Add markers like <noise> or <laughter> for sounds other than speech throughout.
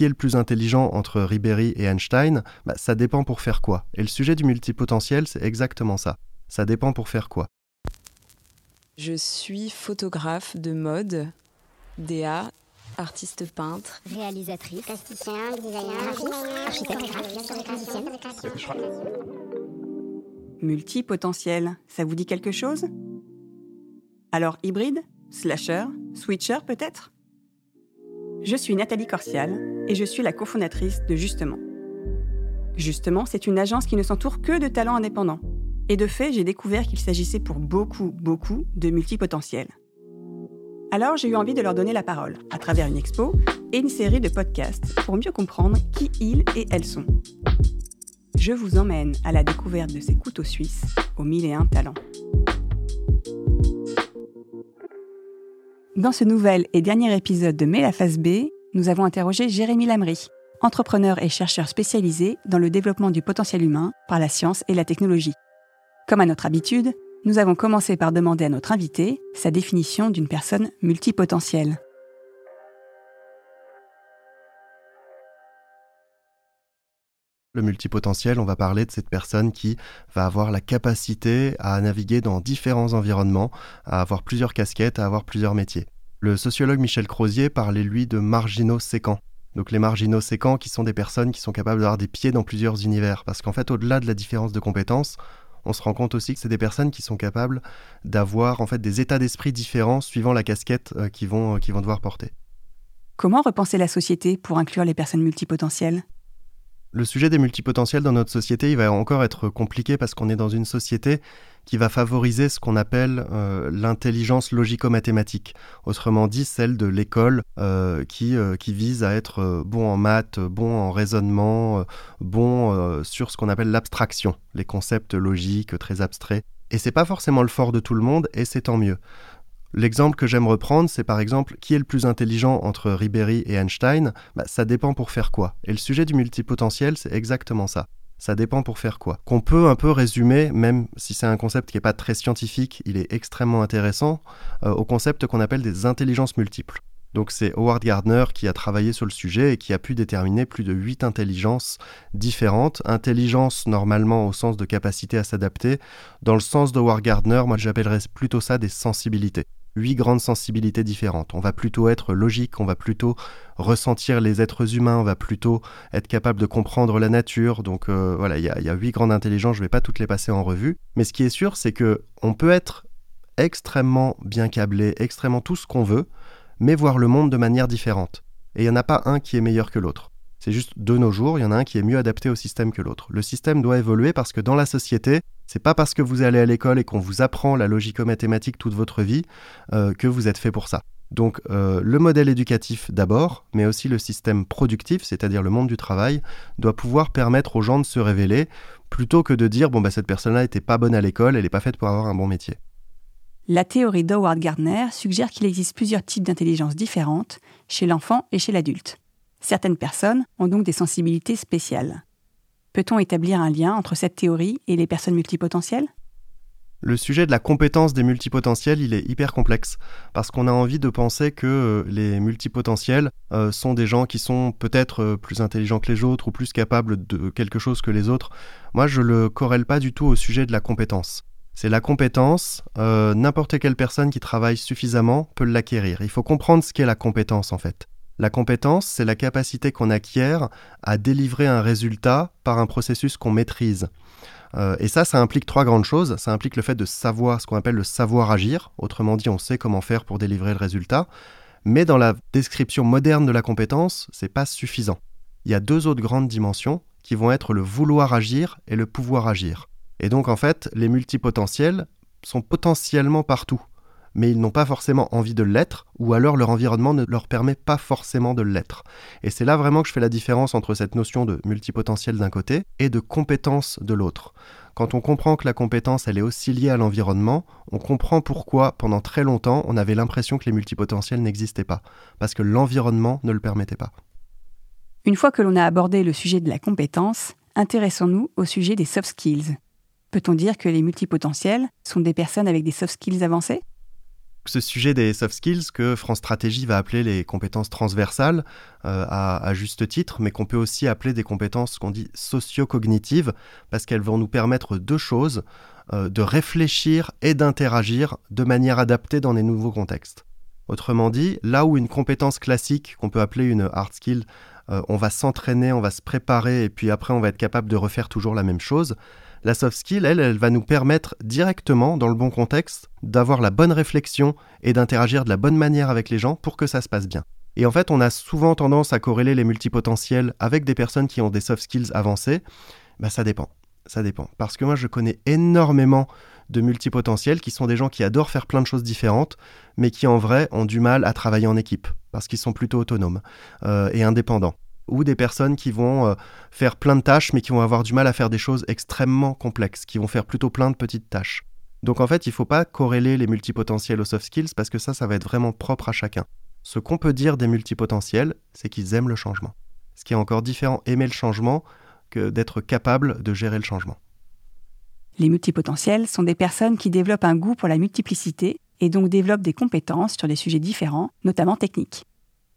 qui est le plus intelligent entre Ribéry et Einstein bah, Ça dépend pour faire quoi. Et le sujet du multipotentiel, c'est exactement ça. Ça dépend pour faire quoi. Je suis photographe de mode, DA, artiste peintre, réalisatrice, plasticien, designer, architecte, Multipotentiel, ça vous dit quelque chose? Alors hybride? Slasher? Switcher peut-être? Je suis Nathalie Corsial et je suis la cofondatrice de Justement. Justement, c'est une agence qui ne s'entoure que de talents indépendants. Et de fait, j'ai découvert qu'il s'agissait pour beaucoup, beaucoup de multipotentiels. Alors j'ai eu envie de leur donner la parole à travers une expo et une série de podcasts pour mieux comprendre qui ils et elles sont. Je vous emmène à la découverte de ces couteaux suisses aux mille et un talents. Dans ce nouvel et dernier épisode de Mais la face B, nous avons interrogé Jérémy Lamry, entrepreneur et chercheur spécialisé dans le développement du potentiel humain par la science et la technologie. Comme à notre habitude, nous avons commencé par demander à notre invité sa définition d'une personne multipotentielle. Le multipotentiel, on va parler de cette personne qui va avoir la capacité à naviguer dans différents environnements, à avoir plusieurs casquettes, à avoir plusieurs métiers. Le sociologue Michel Crozier parlait lui de marginaux séquents. Donc les marginaux séquents qui sont des personnes qui sont capables d'avoir des pieds dans plusieurs univers. Parce qu'en fait, au-delà de la différence de compétences, on se rend compte aussi que c'est des personnes qui sont capables d'avoir en fait des états d'esprit différents suivant la casquette euh, qu'ils vont, euh, qu'ils vont devoir porter. Comment repenser la société pour inclure les personnes multipotentielles? Le sujet des multipotentiels dans notre société, il va encore être compliqué parce qu'on est dans une société qui va favoriser ce qu'on appelle euh, l'intelligence logico-mathématique, autrement dit celle de l'école euh, qui, euh, qui vise à être bon en maths, bon en raisonnement, bon sur ce qu'on appelle l'abstraction, les concepts logiques très abstraits. Et c'est pas forcément le fort de tout le monde, et c'est tant mieux. L'exemple que j'aime reprendre, c'est par exemple qui est le plus intelligent entre Ribéry et Einstein? Bah, Ça dépend pour faire quoi. Et le sujet du multipotentiel, c'est exactement ça. Ça dépend pour faire quoi. Qu'on peut un peu résumer, même si c'est un concept qui n'est pas très scientifique, il est extrêmement intéressant, euh, au concept qu'on appelle des intelligences multiples. Donc c'est Howard Gardner qui a travaillé sur le sujet et qui a pu déterminer plus de 8 intelligences différentes. Intelligence normalement au sens de capacité à s'adapter. Dans le sens de Howard Gardner, moi j'appellerais plutôt ça des sensibilités huit grandes sensibilités différentes. On va plutôt être logique, on va plutôt ressentir les êtres humains, on va plutôt être capable de comprendre la nature. Donc euh, voilà, il y, a huit grandes intelligences, je ne vais pas toutes les passer en revue. Mais ce qui est sûr, c'est que on peut être extrêmement bien câblé, extrêmement tout ce qu'on veut, mais voir le monde de manière différente. Et il n'y en a pas un qui est meilleur que l'autre. C'est juste de nos jours, il y en a un qui est mieux adapté au système que l'autre. Le système doit évoluer parce que dans la société, c'est pas parce que vous allez à l'école et qu'on vous apprend la logico-mathématique toute votre vie euh, que vous êtes fait pour ça. Donc euh, le modèle éducatif d'abord, mais aussi le système productif, c'est-à-dire le monde du travail, doit pouvoir permettre aux gens de se révéler plutôt que de dire bon bah cette personne-là n'était pas bonne à l'école, elle n'est pas faite pour avoir un bon métier. La théorie d'Howard Gardner suggère qu'il existe plusieurs types d'intelligence différentes chez l'enfant et chez l'adulte. Certaines personnes ont donc des sensibilités spéciales. Peut-on établir un lien entre cette théorie et les personnes multipotentielles? Le sujet de la compétence des multipotentiels, il est hyper complexe, parce qu'on a envie de penser que euh, les multipotentiels euh, sont des gens qui sont peut-être euh, plus intelligents que les autres ou plus capables de quelque chose que les autres. Moi, je le corrèle pas du tout au sujet de la compétence. C'est la compétence, n'importe quelle personne qui travaille suffisamment peut l'acquérir. Il faut comprendre ce qu'est la compétence en fait. La compétence, c'est la capacité qu'on acquiert à délivrer un résultat par un processus qu'on maîtrise. Euh, et ça, ça implique trois grandes choses. Ça implique le fait de savoir ce qu'on appelle le savoir agir. Autrement dit, on sait comment faire pour délivrer le résultat. Mais dans la description moderne de la compétence, c'est pas suffisant. Il y a deux autres grandes dimensions qui vont être le vouloir agir et le pouvoir agir. Et donc en fait, les multipotentiels sont potentiellement partout mais ils n'ont pas forcément envie de l'être, ou alors leur environnement ne leur permet pas forcément de l'être. Et c'est là vraiment que je fais la différence entre cette notion de multipotentiel d'un côté et de compétence de l'autre. Quand on comprend que la compétence, elle est aussi liée à l'environnement, on comprend pourquoi, pendant très longtemps, on avait l'impression que les multipotentiels n'existaient pas, parce que l'environnement ne le permettait pas. Une fois que l'on a abordé le sujet de la compétence, intéressons-nous au sujet des soft skills. Peut-on dire que les multipotentiels sont des personnes avec des soft skills avancés? Ce sujet des soft skills que France Stratégie va appeler les compétences transversales euh, à, juste titre, mais qu'on peut aussi appeler des compétences qu'on dit socio-cognitives, parce qu'elles vont nous permettre deux choses, euh, de réfléchir et d'interagir de manière adaptée dans les nouveaux contextes. Autrement dit, là où une compétence classique, qu'on peut appeler une hard skill, euh, on va s'entraîner, on va se préparer, et puis après on va être capable de refaire toujours la même chose, la soft skill, elle, elle va nous permettre directement, dans le bon contexte, d'avoir la bonne réflexion et d'interagir de la bonne manière avec les gens pour que ça se passe bien. Et en fait, on a souvent tendance à corréler les multipotentiels avec des personnes qui ont des soft skills avancés. Bah, ça dépend. Ça dépend. Parce que moi, je connais énormément de multipotentiels qui sont des gens qui adorent faire plein de choses différentes, mais qui en vrai ont du mal à travailler en équipe, parce qu'ils sont plutôt autonomes euh, et indépendants ou des personnes qui vont euh, faire plein de tâches mais qui vont avoir du mal à faire des choses extrêmement complexes, qui vont faire plutôt plein de petites tâches. Donc en fait, il ne faut pas corréler les multipotentiels aux soft skills parce que ça, ça va être vraiment propre à chacun. Ce qu'on peut dire des multipotentiels, c'est qu'ils aiment le changement. Ce qui est encore différent, aimer le changement, que d'être capable de gérer le changement. Les multipotentiels sont des personnes qui développent un goût pour la multiplicité et donc développent des compétences sur des sujets différents, notamment techniques.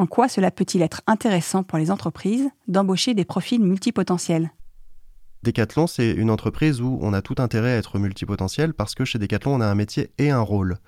En quoi cela peut-il être intéressant pour les entreprises d'embaucher des profils multipotentiels? Decathlon, c'est une entreprise où on a tout intérêt à être multipotentiel parce que chez Decathlon, on a un métier et un rôle.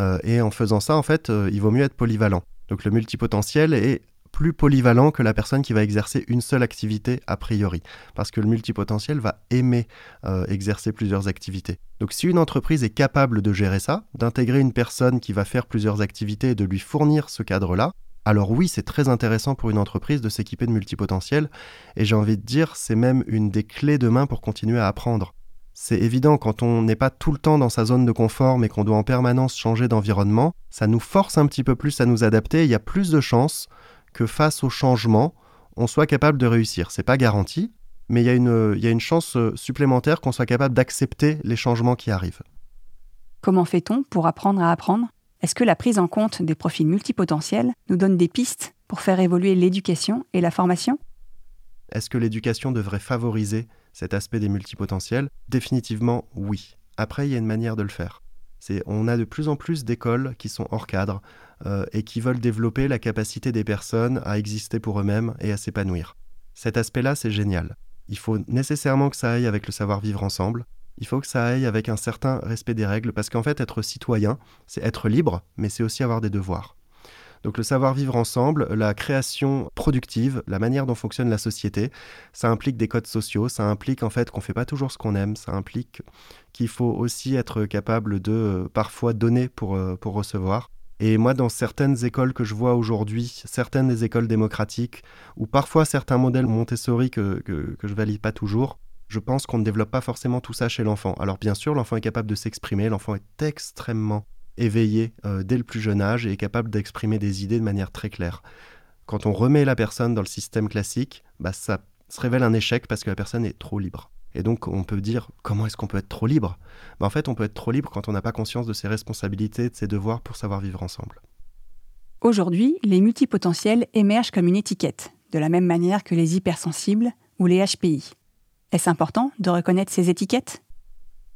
Euh, et en faisant ça, en fait, euh, il vaut mieux être polyvalent. Donc le multipotentiel est plus polyvalent que la personne qui va exercer une seule activité a priori, parce que le multipotentiel va aimer euh, exercer plusieurs activités. Donc si une entreprise est capable de gérer ça, d'intégrer une personne qui va faire plusieurs activités et de lui fournir ce cadre-là, alors oui, c'est très intéressant pour une entreprise de s'équiper de multipotentiels, et j'ai envie de dire, c'est même une des clés de main pour continuer à apprendre. C'est évident, quand on n'est pas tout le temps dans sa zone de confort, mais qu'on doit en permanence changer d'environnement, ça nous force un petit peu plus à nous adapter, il y a plus de chances que face au changement, on soit capable de réussir. C'est pas garanti, mais il y, a une, chance euh, supplémentaire qu'on soit capable d'accepter les changements qui arrivent. Comment fait-on pour apprendre à apprendre? Est-ce que la prise en compte des profils multipotentiels nous donne des pistes pour faire évoluer l'éducation et la formation? Est-ce que l'éducation devrait favoriser cet aspect des multipotentiels? Définitivement oui. Après, il y a une manière de le faire. C'est, on a de plus en plus d'écoles qui sont hors cadre euh, et qui veulent développer la capacité des personnes à exister pour eux-mêmes et à s'épanouir. Cet aspect-là, c'est génial. Il faut nécessairement que ça aille avec le savoir-vivre ensemble, il faut que ça aille avec un certain respect des règles, parce qu'en fait, être citoyen, c'est être libre, mais c'est aussi avoir des devoirs. Donc le savoir-vivre ensemble, la création productive, la manière dont fonctionne la société, ça implique des codes sociaux, ça implique en fait qu'on ne fait pas toujours ce qu'on aime, ça implique qu'il faut aussi être capable de euh, parfois donner pour, euh, pour recevoir. Et moi, dans certaines écoles que je vois aujourd'hui, certaines des écoles démocratiques, ou parfois certains modèles Montessori que, que, que je valide pas toujours, je pense qu'on ne développe pas forcément tout ça chez l'enfant. Alors bien sûr, l'enfant est capable de s'exprimer, l'enfant est extrêmement éveillé euh, dès le plus jeune âge et est capable d'exprimer des idées de manière très claire. Quand on remet la personne dans le système classique, bah, ça se révèle un échec parce que la personne est trop libre. Et donc on peut dire comment est-ce qu'on peut être trop libre? Bah, En fait, on peut être trop libre quand on n'a pas conscience de ses responsabilités, de ses devoirs pour savoir vivre ensemble. Aujourd'hui, les multipotentiels émergent comme une étiquette, de la même manière que les hypersensibles ou les HPI. Est-ce important de reconnaître ces étiquettes?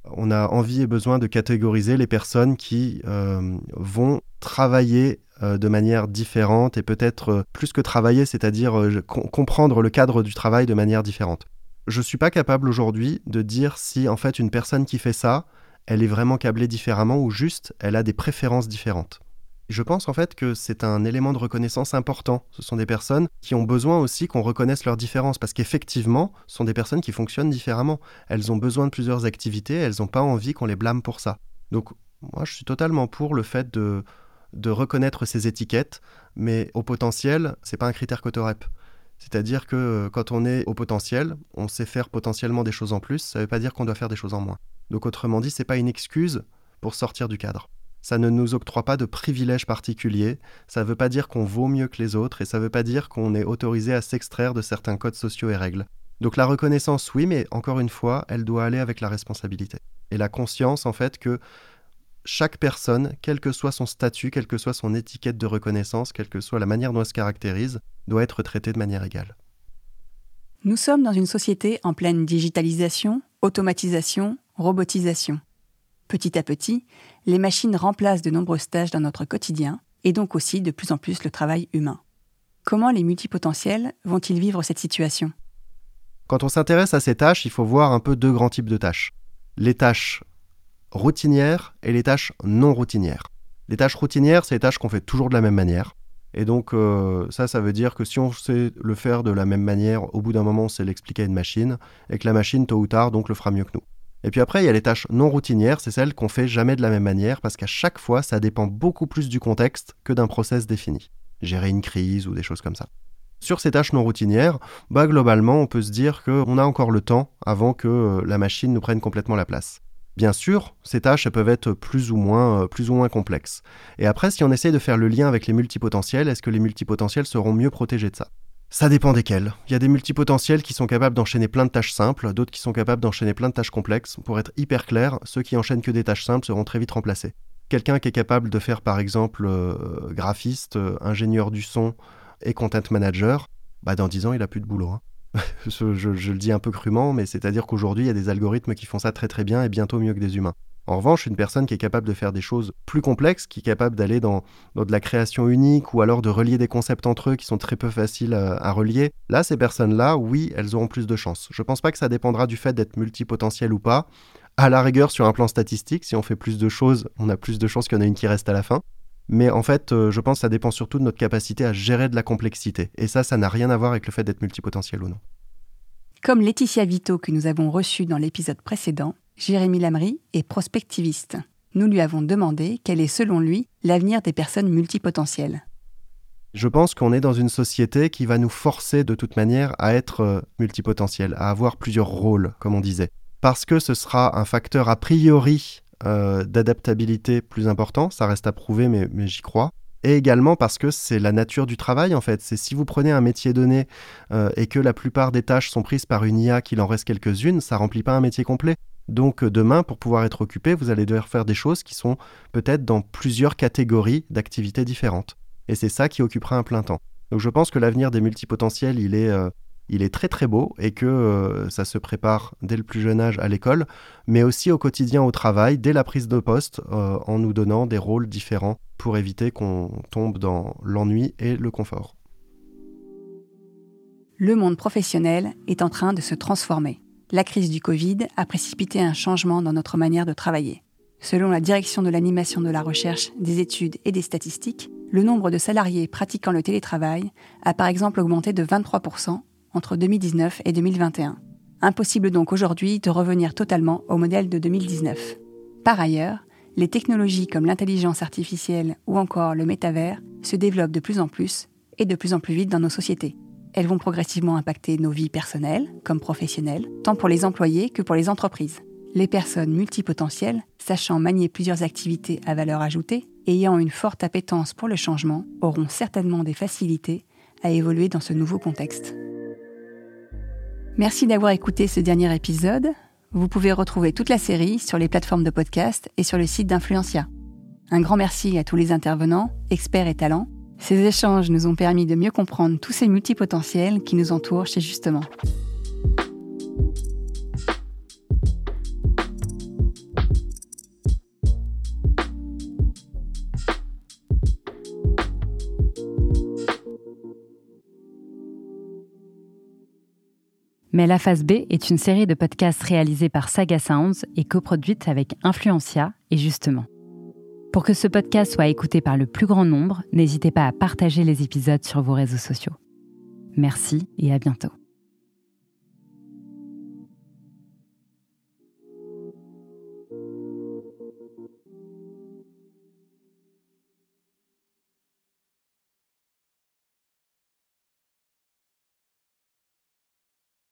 On a envie et besoin de catégoriser les personnes qui euh, vont travailler euh, de manière différente et peut-être euh, plus que travailler, c'est-à-dire comprendre le cadre du travail de manière différente. Je ne suis pas capable aujourd'hui de dire si en fait une personne qui fait ça, elle est vraiment câblée différemment ou juste elle a des préférences différentes. Je pense en fait que c'est un élément de reconnaissance important. Ce sont des personnes qui ont besoin aussi qu'on reconnaisse leurs différences, parce qu'effectivement, ce sont des personnes qui fonctionnent différemment. Elles ont besoin de plusieurs activités, elles n'ont pas envie qu'on les blâme pour ça. Donc moi, je suis totalement pour le fait de, reconnaître ces étiquettes, mais au potentiel, c'est pas un critère cotorep. C'est-à-dire que quand on est au potentiel, on sait faire potentiellement des choses en plus, ça ne veut pas dire qu'on doit faire des choses en moins. Donc autrement dit, c'est pas une excuse pour sortir du cadre ça ne nous octroie pas de privilèges particuliers, ça ne veut pas dire qu'on vaut mieux que les autres et ça ne veut pas dire qu'on est autorisé à s'extraire de certains codes sociaux et règles. Donc la reconnaissance, oui, mais encore une fois, elle doit aller avec la responsabilité. Et la conscience, en fait, que chaque personne, quel que soit son statut, quelle que soit son étiquette de reconnaissance, quelle que soit la manière dont elle se caractérise, doit être traitée de manière égale. Nous sommes dans une société en pleine digitalisation, automatisation, robotisation. Petit à petit, les machines remplacent de nombreuses tâches dans notre quotidien et donc aussi de plus en plus le travail humain. Comment les multipotentiels vont-ils vivre cette situation? Quand on s'intéresse à ces tâches, il faut voir un peu deux grands types de tâches. Les tâches routinières et les tâches non routinières. Les tâches routinières, c'est les tâches qu'on fait toujours de la même manière. Et donc euh, ça, ça veut dire que si on sait le faire de la même manière, au bout d'un moment, on sait l'expliquer à une machine, et que la machine, tôt ou tard, donc le fera mieux que nous. Et puis après, il y a les tâches non routinières, c'est celles qu'on fait jamais de la même manière, parce qu'à chaque fois, ça dépend beaucoup plus du contexte que d'un process défini. Gérer une crise ou des choses comme ça. Sur ces tâches non routinières, bah globalement, on peut se dire qu'on a encore le temps avant que euh, la machine nous prenne complètement la place. Bien sûr, ces tâches peuvent être plus ou, moins, euh, plus ou moins complexes. Et après, si on essaye de faire le lien avec les multipotentiels, est-ce que les multipotentiels seront mieux protégés de ça? Ça dépend desquels. Il y a des multipotentiels qui sont capables d'enchaîner plein de tâches simples, d'autres qui sont capables d'enchaîner plein de tâches complexes. Pour être hyper clair, ceux qui enchaînent que des tâches simples seront très vite remplacés. Quelqu'un qui est capable de faire par exemple euh, graphiste, euh, ingénieur du son et content manager, bah dans 10 ans il a plus de boulot. Hein. <laughs> je, le dis un peu crûment, mais c'est-à-dire qu'aujourd'hui il y a des algorithmes qui font ça très très bien et bientôt mieux que des humains. En revanche, une personne qui est capable de faire des choses plus complexes, qui est capable d'aller dans, de la création unique ou alors de relier des concepts entre eux qui sont très peu faciles à, relier, là, ces personnes-là, oui, elles auront plus de chances. Je ne pense pas que ça dépendra du fait d'être multipotentiel ou pas. À la rigueur, sur un plan statistique, si on fait plus de choses, on a plus de chances qu'il y en ait une qui reste à la fin. Mais en fait, euh, je pense que ça dépend surtout de notre capacité à gérer de la complexité. Et ça, ça n'a rien à voir avec le fait d'être multipotentiel ou non. Comme Laetitia Vito que nous avons reçue dans l'épisode précédent, Jérémy Lamry est prospectiviste. Nous lui avons demandé quel est selon lui l'avenir des personnes multipotentielles. Je pense qu'on est dans une société qui va nous forcer de toute manière à être euh, multipotentiel, à avoir plusieurs rôles, comme on disait. Parce que ce sera un facteur a priori euh, d'adaptabilité plus important, ça reste à prouver, mais, mais j'y crois et également parce que c'est la nature du travail en fait. C'est si vous prenez un métier donné euh, et que la plupart des tâches sont prises par une IA, qu'il en reste quelques-unes, ça remplit pas un métier complet. Donc euh, demain, pour pouvoir être occupé, vous allez devoir faire des choses qui sont peut-être dans plusieurs catégories d'activités différentes. Et c'est ça qui occupera un plein temps. Donc je pense que l'avenir des multipotentiels, il est, euh, il est très très beau et que euh, ça se prépare dès le plus jeune âge à l'école, mais aussi au quotidien au travail, dès la prise de poste, en nous donnant des rôles différents pour éviter qu'on tombe dans l'ennui et le confort. Le monde professionnel est en train de se transformer la crise du Covid a précipité un changement dans notre manière de travailler. Selon la direction de l'animation de la recherche, des études et des statistiques, le nombre de salariés pratiquant le télétravail a par exemple augmenté de 23% entre 2019 et 2021. Impossible donc aujourd'hui de revenir totalement au modèle de 2019. Par ailleurs, les technologies comme l'intelligence artificielle ou encore le métavers se développent de plus en plus et de plus en plus vite dans nos sociétés. Elles vont progressivement impacter nos vies personnelles comme professionnelles, tant pour les employés que pour les entreprises. Les personnes multipotentielles, sachant manier plusieurs activités à valeur ajoutée et ayant une forte appétence pour le changement, auront certainement des facilités à évoluer dans ce nouveau contexte. Merci d'avoir écouté ce dernier épisode. Vous pouvez retrouver toute la série sur les plateformes de podcast et sur le site d'Influencia. Un grand merci à tous les intervenants, experts et talents ces échanges nous ont permis de mieux comprendre tous ces multipotentiels qui nous entourent chez Justement. Mais la phase B est une série de podcasts réalisés par Saga Sounds et coproduite avec Influencia et Justement. Pour que ce podcast soit écouté par le plus grand nombre, n'hésitez pas à partager les épisodes sur vos réseaux sociaux. Merci et à bientôt.